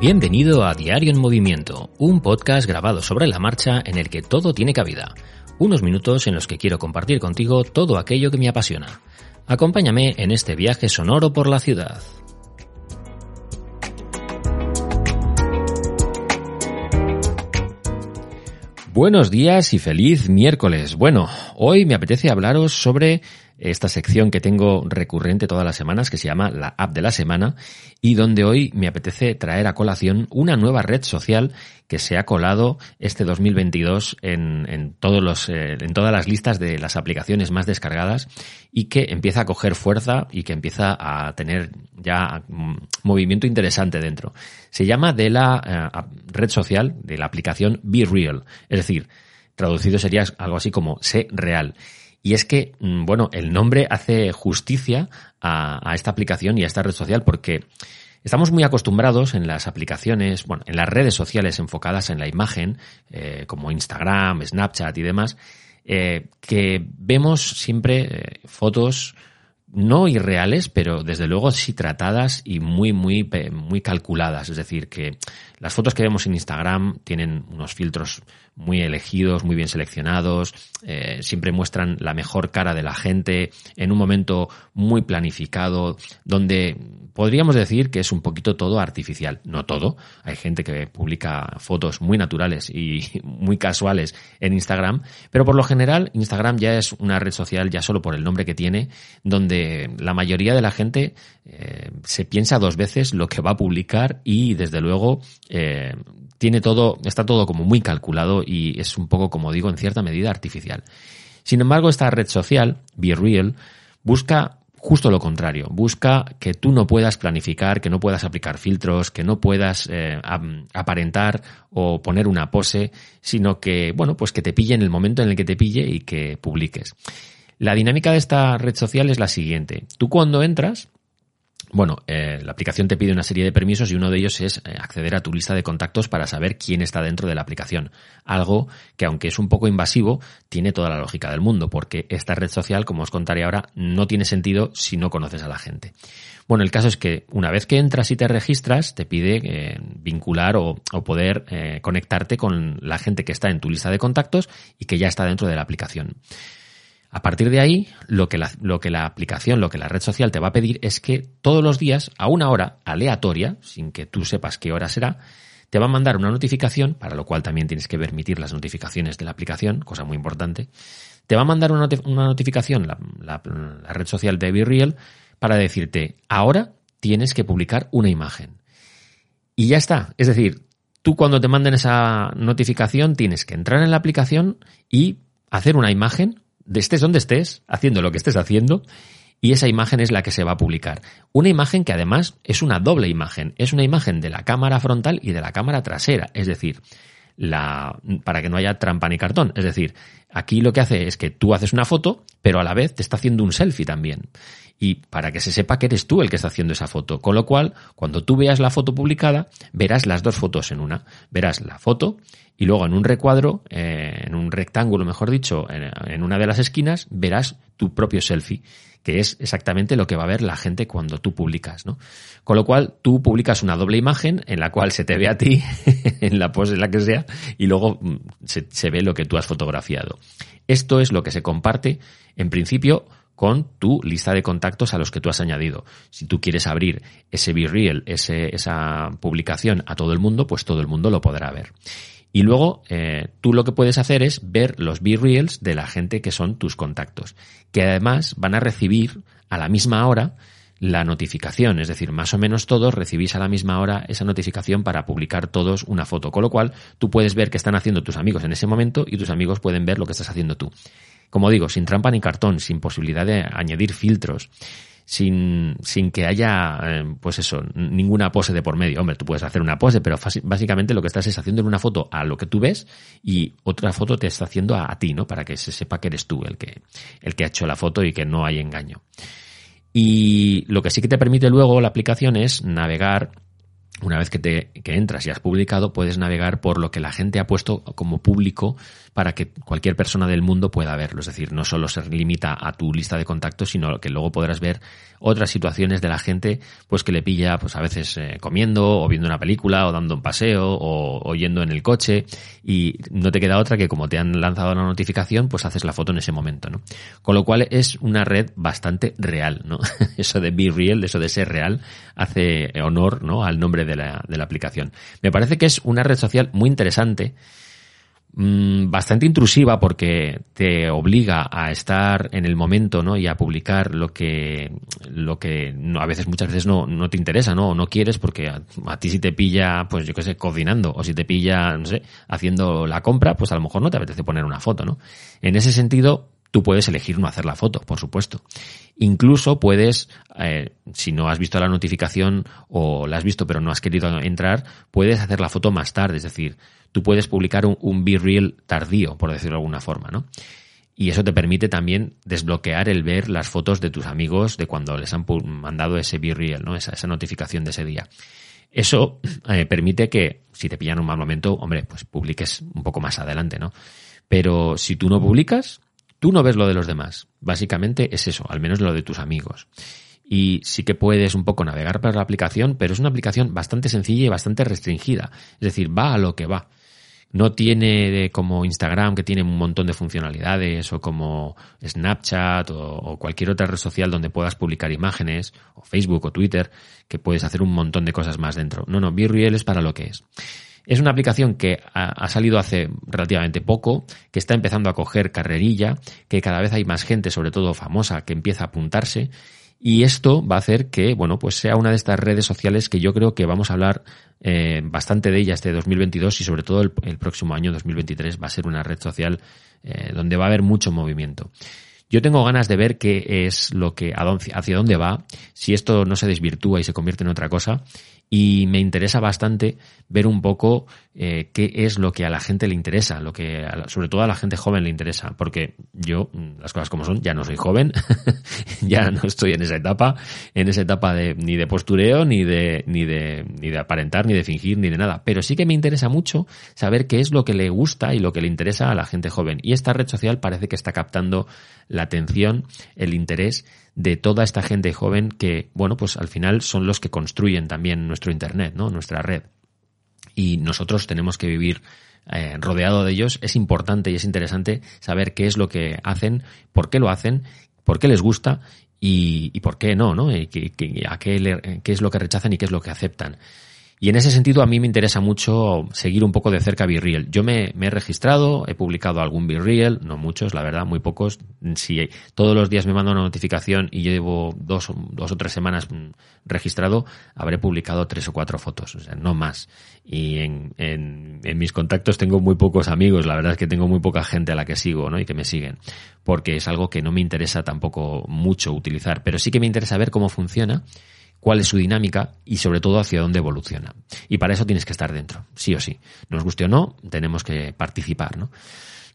Bienvenido a Diario en Movimiento, un podcast grabado sobre la marcha en el que todo tiene cabida. Unos minutos en los que quiero compartir contigo todo aquello que me apasiona. Acompáñame en este viaje sonoro por la ciudad. Buenos días y feliz miércoles. Bueno, hoy me apetece hablaros sobre esta sección que tengo recurrente todas las semanas que se llama la app de la semana y donde hoy me apetece traer a colación una nueva red social que se ha colado este 2022 en, en todos los, eh, en todas las listas de las aplicaciones más descargadas y que empieza a coger fuerza y que empieza a tener ya mm, movimiento interesante dentro. Se llama de la eh, red social, de la aplicación Be Real, es decir, traducido sería algo así como sé real. Y es que, mm, bueno, el nombre hace justicia a, esta aplicación y a esta red social porque estamos muy acostumbrados en las aplicaciones, bueno, en las redes sociales enfocadas en la imagen, eh, como Instagram, Snapchat y demás, eh, que vemos siempre eh, fotos no irreales, pero desde luego sí tratadas y muy, muy, muy calculadas. Es decir, que las fotos que vemos en Instagram tienen unos filtros muy elegidos, muy bien seleccionados, eh, siempre muestran la mejor cara de la gente en un momento muy planificado, donde podríamos decir que es un poquito todo artificial. No todo. Hay gente que publica fotos muy naturales y muy casuales en Instagram, pero por lo general Instagram ya es una red social ya solo por el nombre que tiene, donde la mayoría de la gente eh, se piensa dos veces lo que va a publicar y desde luego eh, tiene todo, está todo como muy calculado y es un poco, como digo, en cierta medida artificial. Sin embargo, esta red social, Be Real, busca justo lo contrario. Busca que tú no puedas planificar, que no puedas aplicar filtros, que no puedas eh, aparentar o poner una pose, sino que, bueno, pues que te pille en el momento en el que te pille y que publiques. La dinámica de esta red social es la siguiente. Tú cuando entras, bueno, eh, la aplicación te pide una serie de permisos y uno de ellos es eh, acceder a tu lista de contactos para saber quién está dentro de la aplicación. Algo que, aunque es un poco invasivo, tiene toda la lógica del mundo, porque esta red social, como os contaré ahora, no tiene sentido si no conoces a la gente. Bueno, el caso es que una vez que entras y te registras, te pide eh, vincular o, poder conectarte con la gente que está en tu lista de contactos y que ya está dentro de la aplicación. A partir de ahí, lo que, la, lo que la aplicación, lo que la red social te va a pedir es que todos los días, a una hora aleatoria, sin que tú sepas qué hora será, te va a mandar una notificación, para lo cual también tienes que permitir las notificaciones de la aplicación, cosa muy importante. Te va a mandar una, notificación la, red social de BeReal para decirte, ahora tienes que publicar una imagen. Y ya está. Es decir, tú cuando te manden esa notificación tienes que entrar en la aplicación y hacer una imagen de estés donde estés, haciendo lo que estés haciendo, y esa imagen es la que se va a publicar. Una imagen que además es una doble imagen, es una imagen de la cámara frontal y de la cámara trasera, es decir, la, para que no haya trampa ni cartón. Es decir, aquí lo que hace es que tú haces una foto, pero a la vez te está haciendo un selfie también. Y para que se sepa que eres tú el que está haciendo esa foto. Con lo cual, cuando tú veas la foto publicada, verás las dos fotos en una. Verás la foto y luego en un recuadro, eh, en un rectángulo, mejor dicho, en, una de las esquinas, verás tu propio selfie, que es exactamente lo que va a ver la gente cuando tú publicas, ¿no? Con lo cual, tú publicas una doble imagen en la cual se te ve a ti, en la pose en la que sea, y luego mm, se, se ve lo que tú has fotografiado. Esto es lo que se comparte, en principio, con tu lista de contactos a los que tú has añadido. Si tú quieres abrir ese ese, esa publicación a todo el mundo, pues todo el mundo lo podrá ver. Y luego eh, tú lo que puedes hacer es ver los B-Reels de la gente que son tus contactos, que además van a recibir a la misma hora la notificación, es decir, más o menos todos recibís a la misma hora esa notificación para publicar todos una foto, con lo cual tú puedes ver qué están haciendo tus amigos en ese momento y tus amigos pueden ver lo que estás haciendo tú. Como digo, sin trampa ni cartón, sin posibilidad de añadir filtros, sin, sin que haya, eh, pues eso, ninguna pose de por medio. Hombre, tú puedes hacer una pose, pero básicamente lo que estás es haciendo una foto a lo que tú ves y otra foto te está haciendo a, a ti, ¿no? Para que se sepa que eres tú el que, el que ha hecho la foto y que no hay engaño. Y lo que sí que te permite luego la aplicación es navegar una vez que, te, que entras y has publicado, puedes navegar por lo que la gente ha puesto como público para que cualquier persona del mundo pueda verlo. Es decir, no solo se limita a tu lista de contactos, sino que luego podrás ver otras situaciones de la gente, pues que le pilla, pues a veces eh, comiendo, o viendo una película, o dando un paseo, o, o yendo en el coche, y no te queda otra que como te han lanzado la notificación, pues haces la foto en ese momento, ¿no? Con lo cual es una red bastante real, ¿no? eso de be real, eso de ser real, hace honor, ¿no? Al nombre de de la aplicación. Me parece que es una red social muy interesante, mm, bastante intrusiva porque te obliga a estar en el momento ¿no? y a publicar lo que lo que a veces muchas veces no, no te interesa no o no quieres porque a, a, ti si te pilla pues yo qué sé cocinando o si te pilla no sé haciendo la compra pues a lo mejor no te apetece poner una foto no en ese sentido Tú puedes elegir no hacer la foto, por supuesto. Incluso puedes, eh, si no has visto la notificación o la has visto pero no has querido entrar, puedes hacer la foto más tarde. Es decir, tú puedes publicar un, un Be Real tardío, por decirlo de alguna forma, ¿no? Y eso te permite también desbloquear el ver las fotos de tus amigos de cuando les han mandado ese Be Real, ¿no? Esa, esa notificación de ese día. Eso eh, permite que, si te pillan un mal momento, hombre, pues publiques un poco más adelante, ¿no? Pero si tú no publicas, Tú no ves lo de los demás. Básicamente es eso, al menos lo de tus amigos. Y sí que puedes un poco navegar por la aplicación, pero es una aplicación bastante sencilla y bastante restringida. Es decir, va a lo que va. No tiene como Instagram que tiene un montón de funcionalidades o como Snapchat o, o, cualquier otra red social donde puedas publicar imágenes o Facebook o Twitter que puedes hacer un montón de cosas más dentro. No, no, BeReal es para lo que es. Es una aplicación que ha, salido hace relativamente poco, que está empezando a coger carrerilla, que cada vez hay más gente, sobre todo famosa, que empieza a apuntarse. Y esto va a hacer que, bueno, pues sea una de estas redes sociales que yo creo que vamos a hablar eh, bastante de ella este 2022 y sobre todo el, próximo año 2023 va a ser una red social eh, donde va a haber mucho movimiento. Yo tengo ganas de ver qué es lo que, hacia dónde va, si esto no se desvirtúa y se convierte en otra cosa y me interesa bastante ver un poco eh, qué es lo que a la gente le interesa, lo que a, sobre todo a la gente joven le interesa, porque yo, mm, las cosas como son, ya no soy joven, ya no estoy en esa etapa, en esa etapa de ni de postureo, ni de, ni de, ni de aparentar, ni de fingir, ni de nada, pero sí que me interesa mucho saber qué es lo que le gusta y lo que le interesa a la gente joven. Y esta red social parece que está captando la atención, el interés de toda esta gente joven que, bueno, pues al final son los que construyen también nuestro Internet, ¿no? Nuestra red. Y nosotros tenemos que vivir eh, rodeado de ellos. Es importante y es interesante saber qué es lo que hacen, por qué lo hacen, por qué les gusta y, y por qué no, ¿no? Y, a qué, le, qué es lo que rechazan y qué es lo que aceptan. Y en ese sentido a mí me interesa mucho seguir un poco de cerca BeReal. Yo me, me, he registrado, he publicado algún BeReal, no muchos, la verdad, muy pocos. Si todos los días me manda una notificación y llevo dos, dos o tres semanas registrado, habré publicado tres o cuatro fotos, o sea, no más. Y en, en, en mis contactos tengo muy pocos amigos, la verdad es que tengo muy poca gente a la que sigo, ¿no? Y que me siguen. Porque es algo que no me interesa tampoco mucho utilizar, pero sí que me interesa ver cómo funciona cuál es su dinámica y sobre todo hacia dónde evoluciona. Y para eso tienes que estar dentro, sí o sí. Nos guste o no, tenemos que participar, ¿no?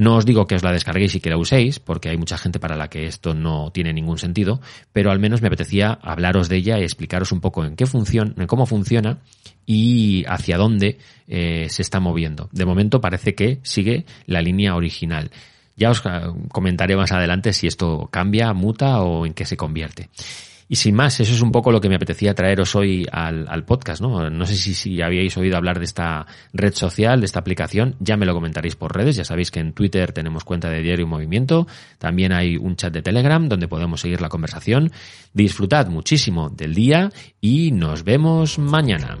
No os digo que os la descarguéis y que la uséis, porque hay mucha gente para la que esto no tiene ningún sentido, pero al menos me apetecía hablaros de ella y explicaros un poco en qué funciona, en cómo funciona y hacia dónde eh, se está moviendo. De momento parece que sigue la línea original. Ya os comentaré más adelante si esto cambia, muta o en qué se convierte. Y sin más, eso es un poco lo que me apetecía traeros hoy al, al podcast, ¿no? No sé si, si, habíais oído hablar de esta red social, de esta aplicación, ya me lo comentaréis por redes, ya sabéis que en Twitter tenemos cuenta de Diario Movimiento, también hay un chat de Telegram donde podemos seguir la conversación. Disfrutad muchísimo del día y nos vemos mañana.